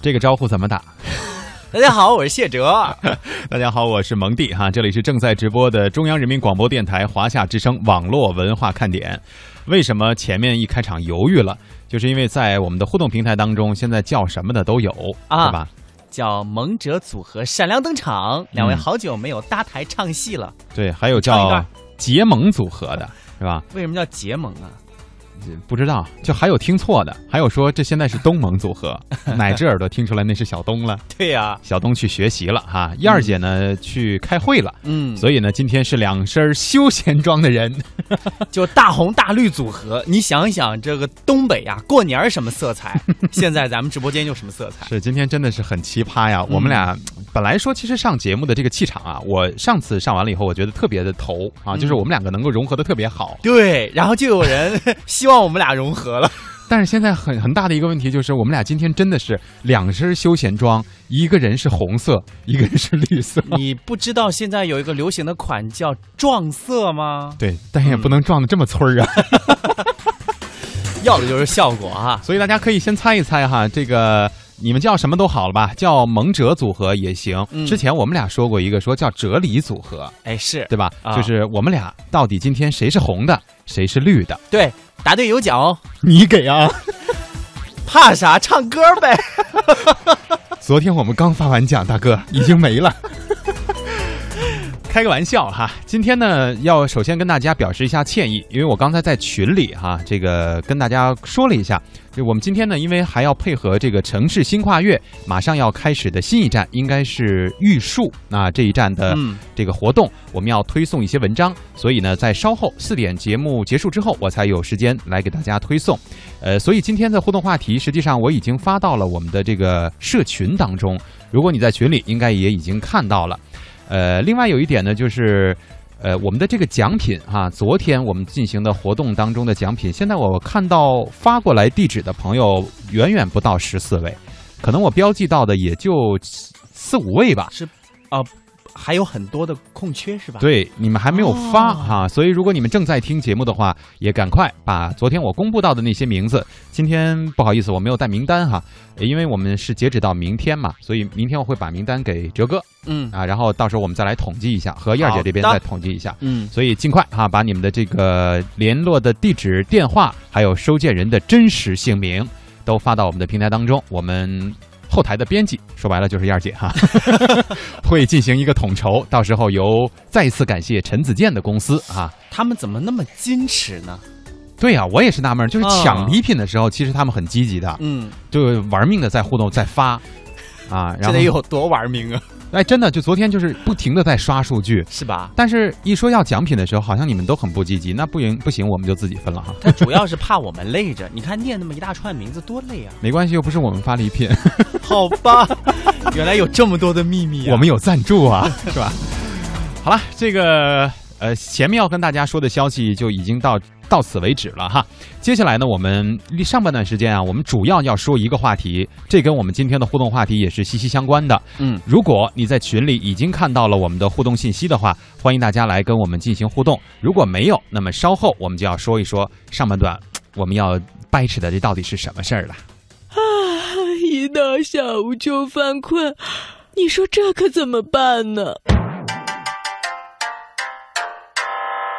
这个招呼怎么打？大家好，我是谢哲。大家好，我是蒙蒂哈，这里是正在直播的中央人民广播电台华夏之声网络文化看点。为什么前面一开场犹豫了？就是因为在我们的互动平台当中，现在叫什么的都有，啊是吧？叫蒙哲组合闪亮登场，两位好久没有搭台唱戏了。对，还有叫结盟组合的，是吧？为什么叫结盟啊？不知道，就还有听错的，还有说这现在是东盟组合，哪只耳朵听出来那是小东了？对呀、小东去学习了哈，燕儿姐呢去开会了。嗯，所以呢，今天是两身休闲装的人，就大红大绿组合，你想一想，这个东北呀，过年什么色彩？现在咱们直播间就什么色彩？是今天真的是很奇葩呀！我们俩本来说其实上节目的这个气场啊，我上次上完了以后，我觉得特别的投啊，就是我们两个能够融合的特别好。对，然后就有人 希望我们俩融合了。但是现在很很大的一个问题就是，我们俩今天真的是两身休闲装，一个人是红色，一个人是绿色。你不知道现在有一个流行的款叫撞色吗？对，但也不能撞的这么村儿啊。要的就是效果啊！所以大家可以先猜一猜哈，这个你们叫什么都好了吧？叫蒙哲组合也行。嗯之前我们俩说过一个，说叫哲理组合，哎，是对吧？啊就是我们俩到底今天谁是红的，谁是绿的？对，答对有奖哦。你给啊！怕啥？唱歌呗。昨天我们刚发完奖，大哥已经没了。开个玩笑哈，今天呢要首先跟大家表示一下歉意，因为我刚才在群里哈，这个跟大家说了一下，就我们今天呢，因为还要配合这个城市新跨越马上要开始的新一站，应该是玉树那这一站的嗯这个活动，我们要推送一些文章，所以呢，在稍后四点节目结束之后，我才有时间来给大家推送。呃，所以今天的互动话题，实际上我已经发到了我们的这个社群当中，如果你在群里，应该也已经看到了。呃，另外有一点呢，就是。呃，我们的这个奖品哈、昨天我们进行的活动当中的奖品，现在我看到发过来地址的朋友远远不到十四位，可能我标记到的也就四五位吧。是啊、还有很多的空缺是吧？，对，你们还没有发哦哈、所以如果你们正在听节目的话，也赶快把昨天我公布到的那些名字，今天不好意思我没有带名单哈，呃因为我们是截止到明天嘛，所以明天我会把名单给哲哥嗯啊，然后到时候我们再来统计一下，和燕儿姐这边再统计一下。嗯，所以尽快哈、把你们的这个联络的地址、电话，还有收件人的真实姓名，都发到我们的平台当中。我们后台的编辑，说白了就是燕儿姐哈，会进行一个统筹。到时候由再次感谢陈子健的公司啊。他们怎么那么矜持呢？对呀、我也是纳闷，就是啊抢礼品的时候，其实他们很积极的，嗯，就玩命的在互动、在发啊。然后这得有多玩命啊？哎，真的就昨天就是不停的在刷数据。是吧？但是，一说要奖品的时候，好像你们都很不积极。那不行，不行，我们就自己分了哈。他主要是怕我们累着，你看念那么一大串名字多累啊！没关系，又不是我们发礼品，好吧，原来有这么多的秘密啊！我们有赞助啊，是吧？好了，这个呃，前面要跟大家说的消息就已经到到此为止了哈。接下来呢，我们上半段时间啊，我们主要要说一个话题，这跟我们今天的互动话题也是息息相关的。嗯，如果你在群里已经看到了我们的互动信息的话，欢迎大家来跟我们进行互动。如果没有，那么稍后我们就要说一说上半段我们要掰扯的这到底是什么事儿了。啊一到下午就犯困，你说这可怎么办呢？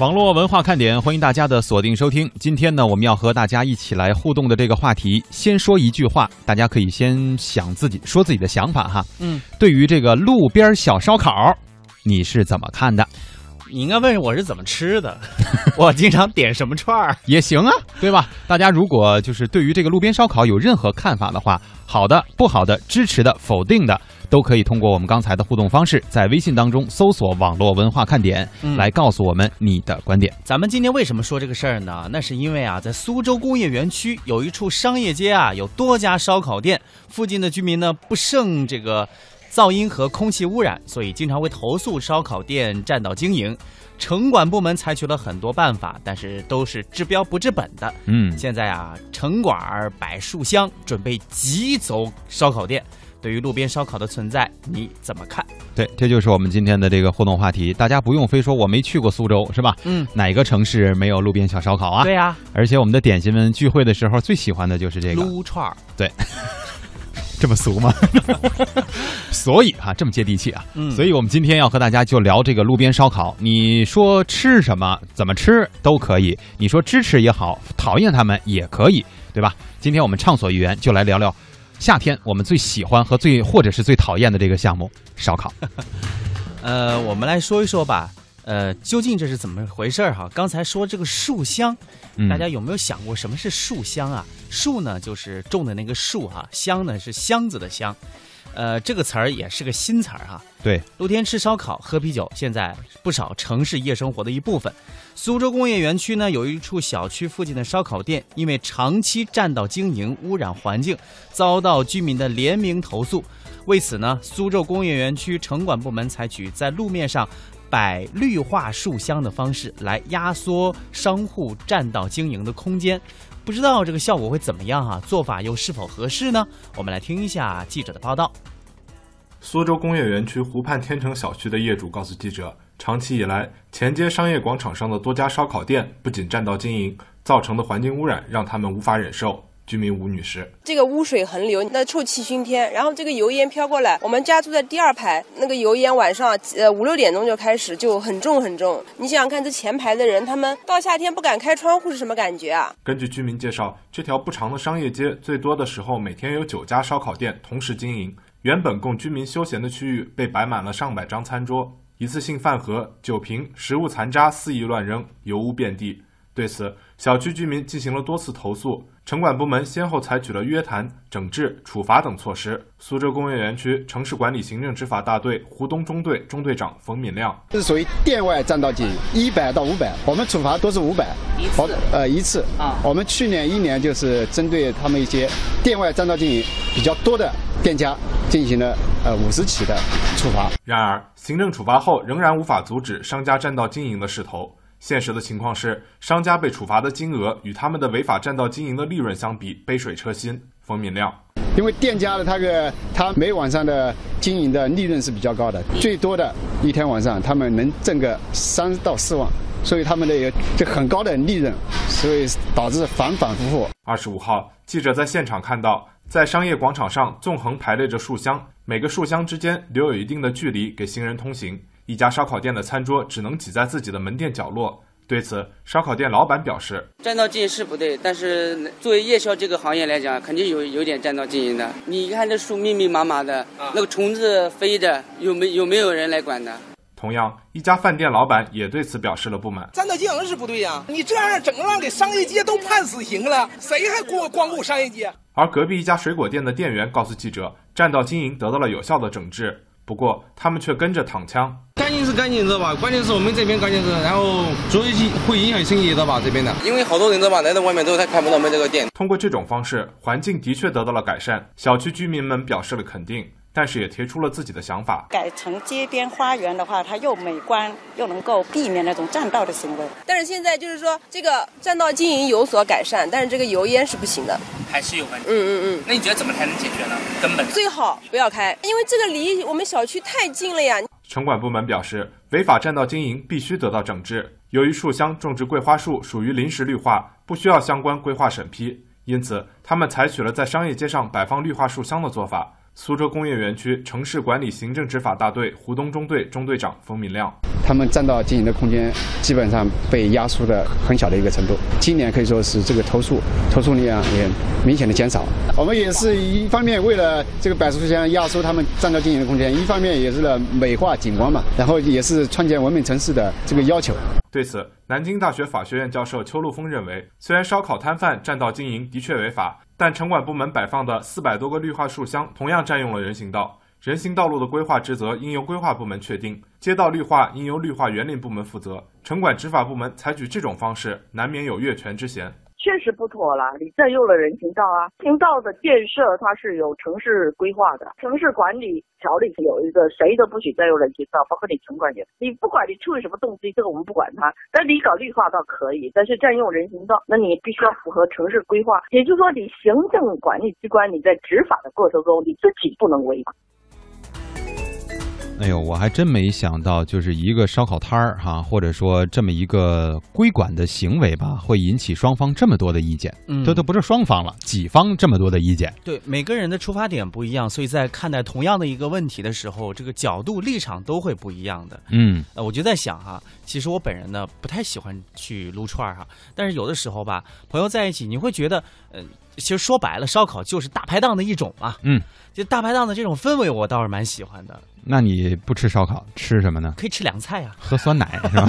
网络文化看点，欢迎大家的锁定收听。今天呢，我们要和大家一起来互动的这个话题，先说一句话，大家可以先想自己说自己的想法哈。嗯，对于这个路边小烧烤，你是怎么看的？你应该问我是怎么吃的，我经常点什么串儿。也行啊，对吧？大家如果就是对于这个路边烧烤有任何看法的话，好的、不好的、支持的、否定的，都可以通过我们刚才的互动方式，在微信当中搜索“网络文化看点”嗯来告诉我们你的观点。咱们今天为什么说这个事儿呢？那是因为啊，在苏州工业园区有一处商业街啊，有多家烧烤店，附近的居民呢不胜这个噪音和空气污染，所以经常会投诉烧烤店占道经营。城管部门采取了很多办法，但是都是治标不治本的。嗯，现在啊，城管儿摆树箱，准备挤走烧烤店。对于路边烧烤的存在，你怎么看？对，这就是我们今天的这个互动话题。大家不用非说我没去过苏州，是吧？嗯，哪个城市没有路边小烧烤啊？对呀、而且我们的点心们聚会的时候最喜欢的就是这个，撸串儿。对 这么俗吗？所以哈、这么接地气啊。嗯所以我们今天要和大家就聊这个路边烧烤。你说吃什么，怎么吃都可以。你说支持也好，讨厌他们也可以，对吧？今天我们畅所欲言，就来聊聊夏天我们最喜欢和最或者是最讨厌的这个项目——烧烤。呃，我们来说一说吧。呃，究竟这是怎么回事儿哈？刚才说这个树香，嗯大家有没有想过什么是树香啊？树呢就是种的那个树哈，香呢是箱子的香。呃，这个词儿也是个新词儿哈。对，露天吃烧烤、喝啤酒，现在不少城市夜生活的一部分。苏州工业园区呢，有一处小区附近的烧烤店，因为长期占道经营，污染环境，遭到居民的联名投诉。为此呢，苏州工业园区城管部门采取在路面上摆绿化树箱的方式来压缩商户占道经营的空间。不知道这个效果会怎么样啊？做法又是否合适呢？我们来听一下记者的报道。苏州工业园区湖畔天成小区的业主告诉记者，长期以来，前街商业广场上的多家烧烤店不仅占道经营，造成的环境污染让他们无法忍受。居民吴女士，这个污水横流，那臭气熏天，然后这个油烟飘过来，我们家住在第二排，那个油烟晚上呃五六点钟就开始就很重很重。你想想看，这前排的人，他们到夏天不敢开窗户是什么感觉啊？根据居民介绍，这条不长的商业街最多的时候每天有九家烧烤店同时经营，原本供居民休闲的区域被摆满了上百张餐桌，一次性饭盒、酒瓶、食物残渣肆意乱扔，油污遍地。对此，小区居民进行了多次投诉，城管部门先后采取了约谈、整治、处罚等措施。苏州工业园区城市管理行政执法大队湖东中队中队长冯敏亮，这是属于店外占道经营，一百到五百，我们处罚都是五百，一次，呃一次啊。我们去年一年就是针对他们一些店外占道经营比较多的店家进行了呃五十起的处罚。然而，行政处罚后仍然无法阻止商家占道经营的势头。现实的情况是，商家被处罚的金额与他们的违法占道经营的利润相比，杯水车薪。冯敏亮，因为店家的他个他每晚上的经营的利润是比较高的，最多的一天晚上他们能挣个三到四万，所以他们的有这很高的利润，所以导致反反复复。二十五号，记者在现场看到，在商业广场上纵横排列着树箱，每个树箱之间留有一定的距离给行人通行。一家烧烤店的餐桌只能挤在自己的门店角落。对此，烧烤店老板表示：“占道经营是不对，但是作为夜宵这个行业来讲，肯定有有点占道经营的。你看这树密密麻麻的，那个虫子飞的，有没有没有人来管的？”同样，一家饭店老板也对此表示了不满。占道经营是不对呀、你这样整让给商业街都判死刑了，谁还光光顾商业街？而隔壁一家水果店的店员告诉记者，占道经营得到了有效的整治。不过，他们却跟着躺枪。干净是干净，知道吧？关键是我们这边干净是，然后所以会影响生意，知道吧？这边的，因为好多人知道吧，来到外面之后他看不到我们这个店。通过这种方式，环境的确得到了改善，小区居民们表示了肯定，但是也提出了自己的想法。改成街边花园的话，它又美观，又能够避免那种占道的行为。但是现在就是说，这个占道经营有所改善，但是这个油烟是不行的。还是有问题。嗯嗯嗯。那你觉得怎么才能解决呢？根本最好不要开，因为这个离我们小区太近了呀。城管部门表示，违法占道经营必须得到整治。由于树箱种植桂花树属于临时绿化，不需要相关规划审批，因此他们采取了在商业街上摆放绿化树箱的做法。苏州工业园区城市管理行政执法大队湖东中队中队长冯敏亮，他们占道经营的空间基本上被压缩的很小的一个程度。今年可以说是这个投诉投诉量也明显的减少。我们也是一方面为了这个百树乡压缩他们占道经营的空间，一方面也是了美化景观嘛，然后也是创建文明城市的这个要求。对此，南京大学法学院教授邱路峰认为，虽然烧烤摊贩占道经营的确违法，但城管部门摆放的四百多个绿化树箱同样占用了人行道。人行道路的规划职责应由规划部门确定，街道绿化应由绿化园林部门负责。城管执法部门采取这种方式，难免有越权之嫌。确实不妥了，你占用了人行道啊！行道的建设它是有城市规划的，城市管理条例有一个，谁都不许占用人行道，包括你城管也。你不管你出于什么动机，这个我们不管它。但你搞绿化倒可以，但是占用人行道，那你必须要符合城市规划。也就是说，你行政管理机关你在执法的过程中，你自己不能违法。哎呦，我还真没想到，就是一个烧烤摊儿哈，或者说这么一个规管的行为吧，会引起双方这么多的意见。嗯这都不是双方了，几方这么多的意见。对每个人的出发点不一样，所以在看待同样的一个问题的时候，这个角度立场都会不一样的。嗯呃，我就在想哈，其实我本人呢不太喜欢去撸串儿哈，但是有的时候吧，朋友在一起，你会觉得，呃，其实说白了，烧烤就是大排档的一种嘛。嗯，就大排档的这种氛围，我倒是蛮喜欢的，那你不吃烧烤，吃什么呢？可以吃凉菜啊。喝酸奶是吧？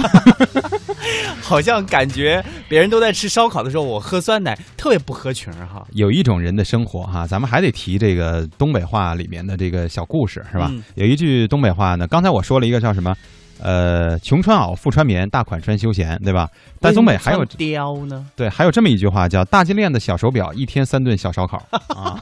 好像感觉别人都在吃烧烤的时候，我喝酸奶特别不合群哈。有一种人的生活哈，咱们还得提这个东北话里面的这个小故事是吧？嗯有一句东北话呢，刚才我说了一个叫什么？呃，穷穿袄，富穿棉，大款穿休闲，对吧？但东北还有貂呢，对，还有这么一句话叫“大金链子，小手表，一天三顿小烧烤” 啊，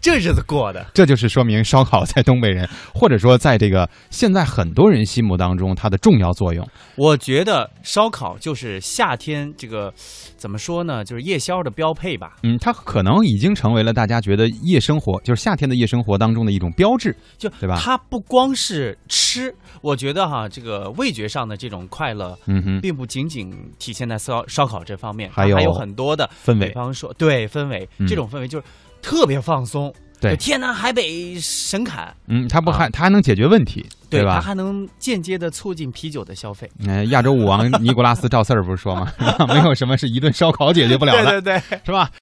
这日子过的。这就是说明烧烤在东北人，或者说在这个现在很多人心目当中它的重要作用。我觉得烧烤就是夏天这个怎么说呢，就是夜宵的标配吧。嗯，它可能已经成为了大家觉得夜生活，就是夏天的夜生活当中的一种标志，就对吧？它不光是吃，我觉得哈，这个味觉上的这种快乐，嗯哼并不仅仅体现在烧烧烤这方面，还有还有很多的氛围比方说，对氛围，嗯这种氛围就是特别放松，对天南海北神侃，嗯，它不还它还能解决问题，对它吧？还能间接的促进啤酒的消费。嗯、亚洲舞王尼古拉斯赵四儿不是说吗？没有什么是一顿烧烤解决不了的，对对对，是吧？